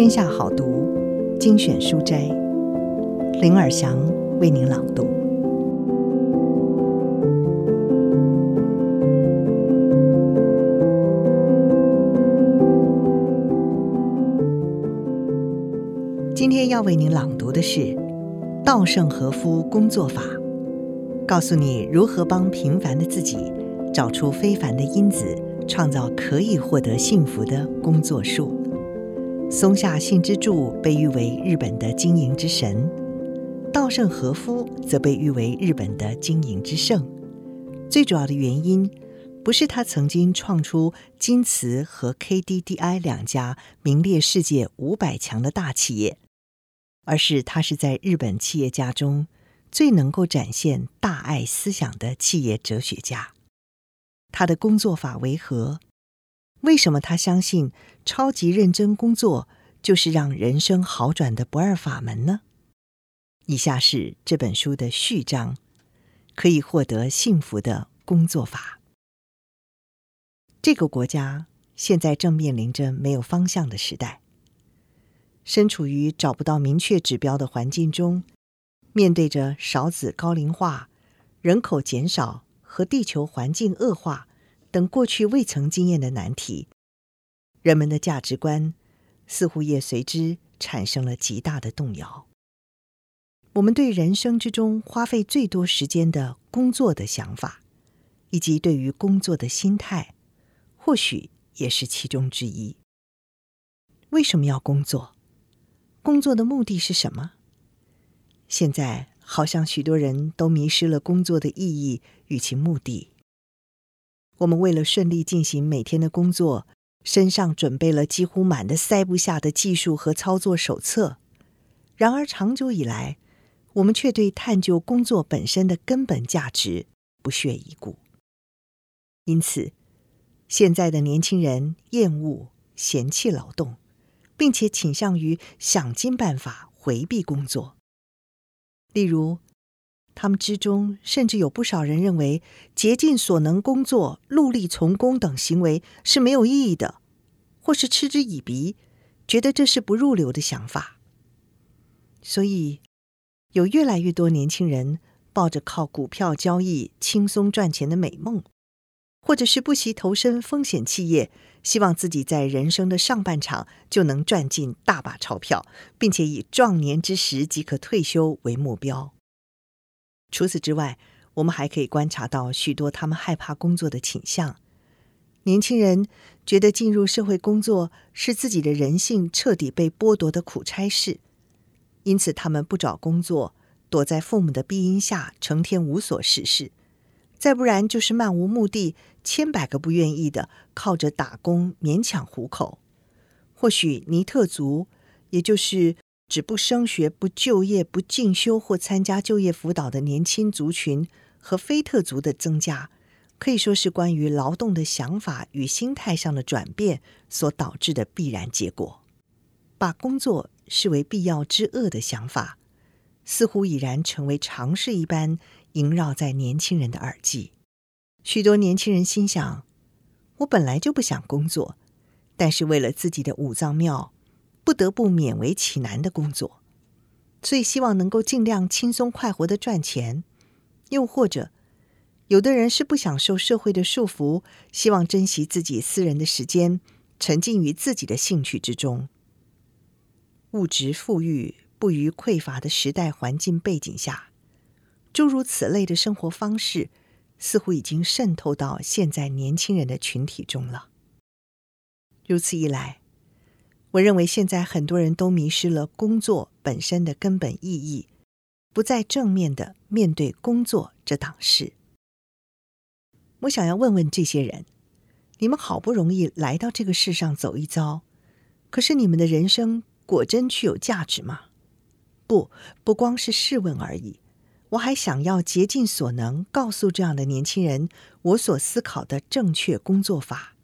天下好读精选书斋，林尔祥为您朗读。今天要为您朗读的是稻盛和夫工作法，告诉你如何帮平凡的自己找出非凡的因子，创造可以获得幸福的工作术。松下幸之助被誉为日本的经营之神，稻盛和夫则被誉为日本的经营之圣。最主要的原因，不是他曾经创出京瓷和 KDDI 两家名列世界五百强的大企业，而是他是在日本企业家中最能够展现大爱思想的企业哲学家。他的工作法为何？为什么他相信超级认真工作就是让人生好转的不二法门呢？以下是这本书的序章，可以获得幸福的工作法。这个国家现在正面临着没有方向的时代，身处于找不到明确指标的环境中，面对着少子高龄化、人口减少和地球环境恶化。等过去未曾经验的难题，人们的价值观似乎也随之产生了极大的动摇。我们对人生之中花费最多时间的工作的想法，以及对于工作的心态，或许也是其中之一。为什么要工作？工作的目的是什么？现在好像许多人都迷失了工作的意义与其目的。我们为了顺利进行每天的工作，身上准备了几乎满的塞不下的技术和操作手册。然而，长久以来，我们却对探究工作本身的根本价值不屑一顾。因此，现在的年轻人厌恶、嫌弃劳动，并且倾向于想尽办法回避工作。例如，他们之中甚至有不少人认为竭尽所能工作、戮力从工等行为是没有意义的，或是嗤之以鼻，觉得这是不入流的想法。所以，有越来越多年轻人抱着靠股票交易轻松赚钱的美梦，或者是不惜投身风险企业，希望自己在人生的上半场就能赚进大把钞票，并且以壮年之时即可退休为目标。除此之外，我们还可以观察到许多他们害怕工作的倾向。年轻人觉得进入社会工作是自己的人性彻底被剥夺的苦差事，因此他们不找工作，躲在父母的庇荫下，成天无所事事；再不然就是漫无目的，千百个不愿意的靠着打工勉强糊口。或许尼特族，也就是。只不升学、不就业、不进修或参加就业辅导的年轻族群和非特族的增加，可以说是关于劳动的想法与心态上的转变所导致的必然结果。把工作视为必要之恶的想法，似乎已然成为常事一般萦绕在年轻人的耳际。许多年轻人心想：我本来就不想工作，但是为了自己的五脏庙。不得不勉为其难的工作，所以希望能够尽量轻松快活的赚钱。又或者，有的人是不想受社会的束缚，希望珍惜自己私人的时间，沉浸于自己的兴趣之中。物质富裕不于匮乏的时代环境背景下，诸如此类的生活方式，似乎已经渗透到现在年轻人的群体中了。如此一来，我认为现在很多人都迷失了工作本身的根本意义，不再正面的面对工作这档事。我想要问问这些人：你们好不容易来到这个世上走一遭，可是你们的人生果真具有价值吗？不，不光是试问而已。我还想要竭尽所能告诉这样的年轻人，我所思考的正确工作法。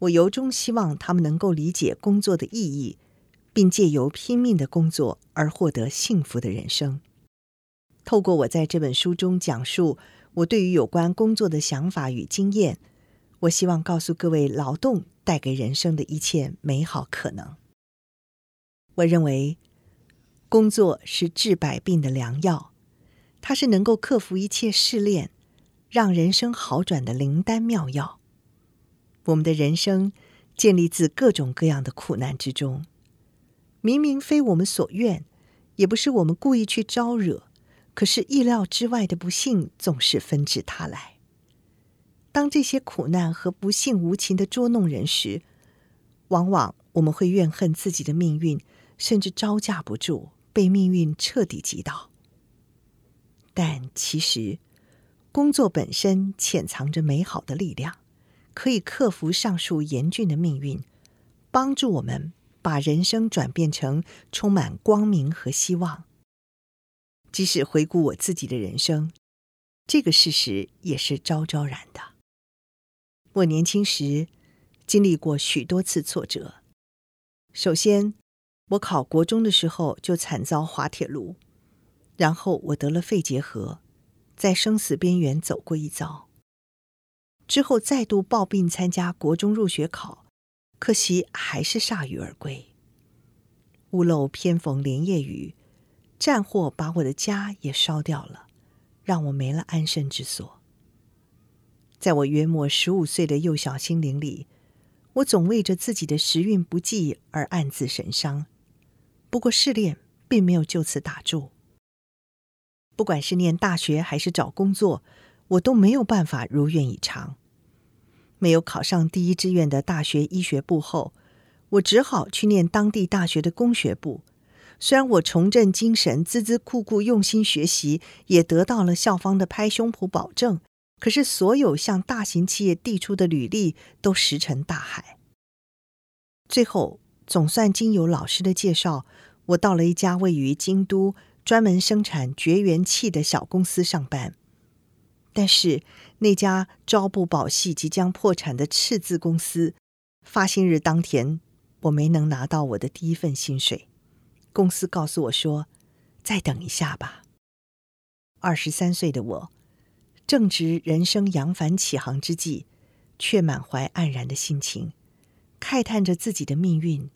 我由衷希望他们能够理解工作的意义，并借由拼命的工作而获得幸福的人生。透过我在这本书中讲述我对于有关工作的想法与经验，我希望告诉各位劳动带给人生的一切美好可能。我认为，工作是治百病的良药，它是能够克服一切试炼，让人生好转的灵丹妙药。我们的人生建立自各种各样的苦难之中，明明非我们所愿，也不是我们故意去招惹，可是意料之外的不幸总是纷至沓来。当这些苦难和不幸无情的捉弄人时，往往我们会怨恨自己的命运。甚至招架不住，被命运彻底击倒。但其实，工作本身潜藏着美好的力量，可以克服上述严峻的命运，帮助我们把人生转变成充满光明和希望。即使回顾我自己的人生，这个事实也是昭昭然的。我年轻时经历过许多次挫折，首先，我考国中的时候就惨遭滑铁卢，然后我得了肺结核，在生死边缘走过一遭。之后再度抱病参加国中入学考，可惜还是铩羽而归。屋漏偏逢连夜雨，战火把我的家也烧掉了，让我没了安身之所。在我约莫十五岁的幼小心灵里，我总为着自己的时运不济而暗自神伤。不过试炼并没有就此打住。不管是念大学还是找工作，我都没有办法如愿以偿。没有考上第一志愿的大学医学部后，我只好去念当地大学的工学部。虽然我重振精神，孜孜酷酷用心学习，也得到了校方的拍胸脯保证，可是所有向大型企业递出的履历都石沉大海。最后。总算经由老师的介绍，我到了一家位于京都、专门生产绝缘器的小公司上班。但是那家朝不保夕、即将破产的赤字公司，发薪日当天，我没能拿到我的第一份薪水。公司告诉我说：“再等一下吧。”二十三岁的我，正值人生扬帆起航之际，却满怀黯然的心情，慨叹着自己的命运。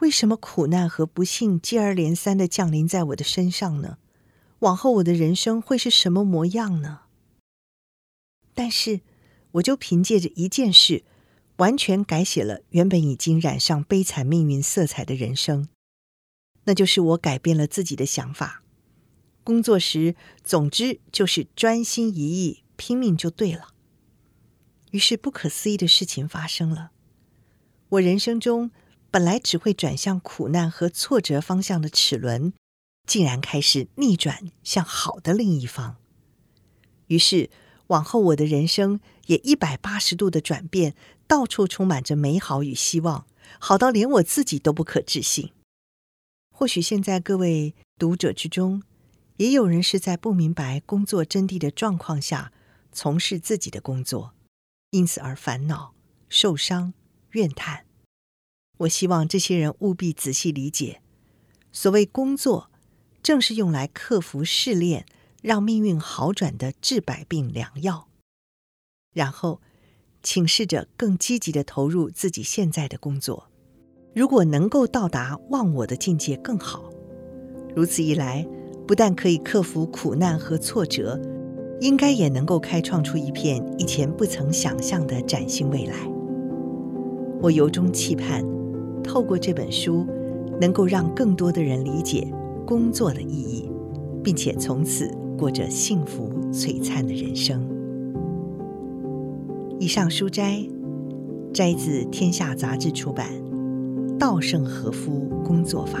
为什么苦难和不幸接二连三的降临在我的身上呢？往后我的人生会是什么模样呢？但是，我就凭借着一件事，完全改写了原本已经染上悲惨命运色彩的人生。那就是我改变了自己的想法。工作时，总之就是专心一意，拼命就对了。于是，不可思议的事情发生了。我人生中。本来只会转向苦难和挫折方向的齿轮，竟然开始逆转向好的另一方。于是，往后我的人生也一百八十度的转变，到处充满着美好与希望，好到连我自己都不可置信。或许现在各位读者之中，也有人是在不明白工作真谛的状况下从事自己的工作，因此而烦恼、受伤、怨叹。我希望这些人务必仔细理解，所谓工作，正是用来克服试炼、让命运好转的治百病良药。然后，请试着更积极地投入自己现在的工作。如果能够到达忘我的境界更好。如此一来，不但可以克服苦难和挫折，应该也能够开创出一片以前不曾想象的崭新未来。我由衷期盼。透过这本书，能够让更多的人理解工作的意义，并且从此过着幸福璀璨的人生。以上书摘摘自《天下杂志》出版《稻盛和夫工作法》。